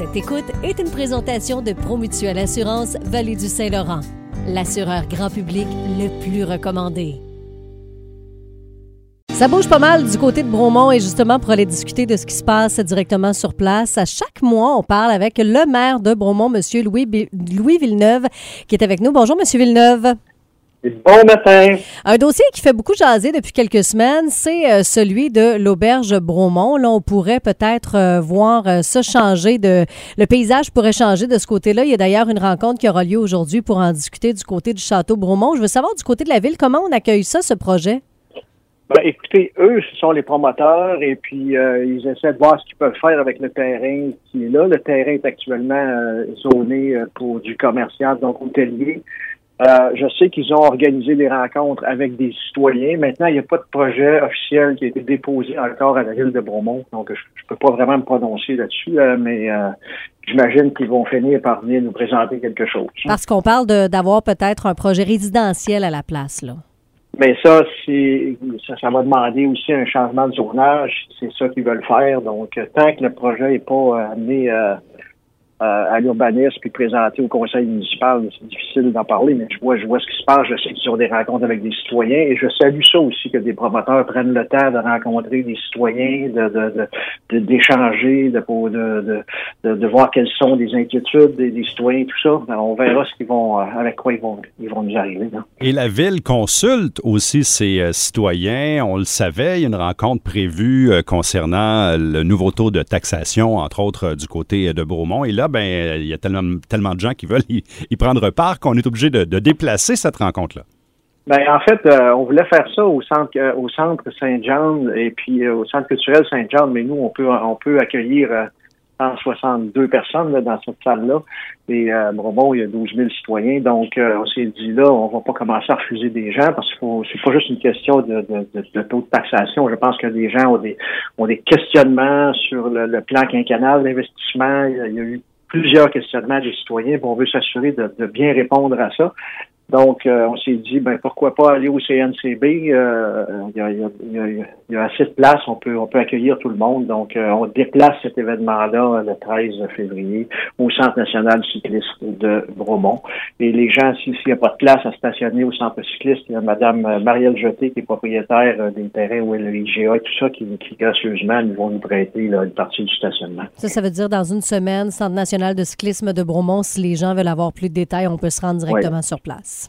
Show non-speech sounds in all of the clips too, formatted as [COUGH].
Cette écoute est une présentation de Promutuelle Assurance Vallée du Saint-Laurent, l'assureur grand public le plus recommandé. Ça bouge pas mal du côté de Bromont et justement pour aller discuter de ce qui se passe directement sur place, à chaque mois, on parle avec le maire de Bromont, M. Louis, Louis Villeneuve, qui est avec nous. Bonjour, M. Villeneuve. Bon matin. Un dossier qui fait beaucoup jaser depuis quelques semaines, c'est euh, celui de l'auberge Bromont. Là, on pourrait peut-être euh, voir euh, ça changer de. Le paysage pourrait changer de ce côté-là. Il y a d'ailleurs une rencontre qui aura lieu aujourd'hui pour en discuter du côté du château Bromont. Je veux savoir du côté de la ville, comment on accueille ça, ce projet? Ben, écoutez, eux, ce sont les promoteurs et puis ils essaient de voir ce qu'ils peuvent faire avec le terrain qui est là. Le terrain est actuellement zoné pour du commercial, donc hôtelier. Euh, je sais qu'ils ont organisé des rencontres avec des citoyens. Maintenant, il n'y a pas de projet officiel qui a été déposé encore à la ville de Bromont, donc je ne peux pas vraiment me prononcer là-dessus, euh, mais euh, j'imagine qu'ils vont finir par venir nous présenter quelque chose. Parce qu'on parle d'avoir peut-être un projet résidentiel à la place, là. Mais ça, ça, ça, va demander aussi un changement de zonage. C'est ça qu'ils veulent faire. Donc, tant que le projet n'est pas amené à l'urbanisme puis présenté au conseil municipal. C'est difficile d'en parler, mais je vois, ce qui se passe. Je sais qu'ils ont des rencontres avec des citoyens et je salue ça aussi que des promoteurs prennent le temps de rencontrer des citoyens, de, d'échanger, de, voir quelles sont les inquiétudes des, citoyens, tout ça. Ben, on verra ce qu'ils vont, avec quoi ils vont, ils vont nous arriver. Et la ville consulte aussi ses euh, citoyens. On le savait, il y a une rencontre prévue euh, concernant le nouveau taux de taxation, entre autres euh, du côté de Bromont. Et là, ben, il y a tellement, tellement de gens qui veulent y, prendre part qu'on est obligé de, déplacer cette rencontre-là. Ben, en fait, euh, on voulait faire ça au centre, euh, au centre Saint-Jean et puis euh, au centre culturel Saint-Jean, mais nous, on peut, on peut accueillir 162 personnes dans cette salle-là. Et bon, il y a 12 000 citoyens. Donc, on s'est dit là, on va pas commencer à refuser des gens parce que c'est pas juste une question de, taux de taxation. Je pense que des gens ont des, ont des questionnements sur le, plan quinquennal d'investissement. Il, y a eu plusieurs questionnements des citoyens. on veut s'assurer de, bien répondre à ça. Donc, euh, on s'est dit, ben pourquoi pas aller au CNCB? Euh, il y, a, y, a, assez de place, on peut, on peut accueillir tout le monde. Donc, euh, on déplace cet événement-là le 13 février au Centre national cycliste de Bromont. Et les gens, s'il n'y a pas de place à stationner au centre cycliste, il y a Mme Marielle Jeté, qui est propriétaire des terrains où est le IGA et tout ça, qui, qui gracieusement nous vont nous prêter une partie du stationnement. Ça, ça veut dire dans une semaine, Centre national de cyclisme de Bromont, si les gens veulent avoir plus de détails, on peut se rendre directement sur place.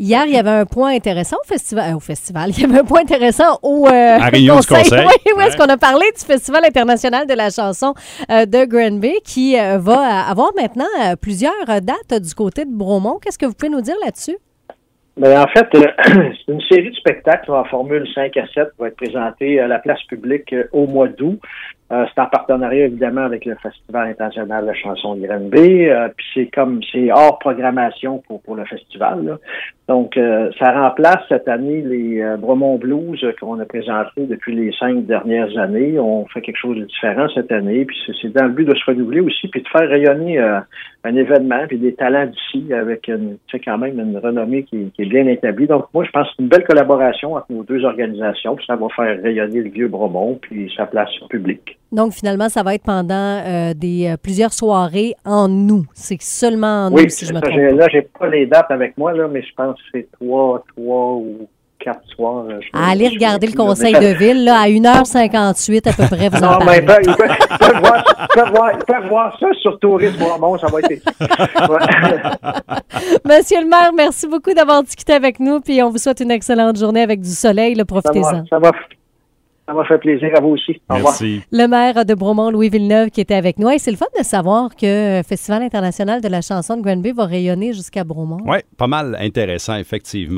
Hier, il y avait un point intéressant au festival. Euh, au festival, [LAUGHS] il y avait un point intéressant au euh, conseil. Oui, où est-ce qu'on a parlé du Festival international de la chanson euh, de Granby qui va avoir maintenant plusieurs dates du côté de Bromont. Qu'est-ce que vous pouvez nous dire là-dessus? Bien, en fait, [CLEARS THROAT] c'est une série de spectacles en Formule 5 à 7 qui va être présentée à la place publique au mois d'août. Euh, c'est en partenariat évidemment avec le Festival international de la chanson de Granby. Euh, puis c'est comme c'est hors programmation pour, pour le festival. Donc euh, ça remplace cette année les Bromont Blues qu'on a présentés depuis les cinq dernières années. On fait quelque chose de différent cette année. Puis c'est dans le but de se renouveler aussi, puis de faire rayonner un événement, puis des talents d'ici avec une, quand même une renommée qui, qui, est bien établie. Donc moi je pense que c'est une belle collaboration entre nos deux organisations. Puis ça va faire rayonner le vieux Bromont puis sa place publique. Donc, finalement, ça va être pendant euh, des euh, plusieurs soirées en nous. C'est seulement en nous, si je me trompe. Là, j'ai pas les dates avec moi, là, mais je pense que c'est trois, trois ou quatre soirs. Allez regarder le conseil de ville, là, à 1h58 à peu près, vous en non, mais ils peuvent, voir, voir, ça sur Tourisme ça va être [LAUGHS] Monsieur le maire, merci beaucoup d'avoir discuté avec nous, puis on vous souhaite une excellente journée avec du soleil. Profitez-en. Ça va, ça m'a fait plaisir à vous aussi. Au Merci. Le maire de Bromont, Louis Villeneuve, qui était avec nous. c'est le fun de savoir que le Festival international de la chanson de Granby va rayonner jusqu'à Bromont. Oui, pas mal intéressant, effectivement.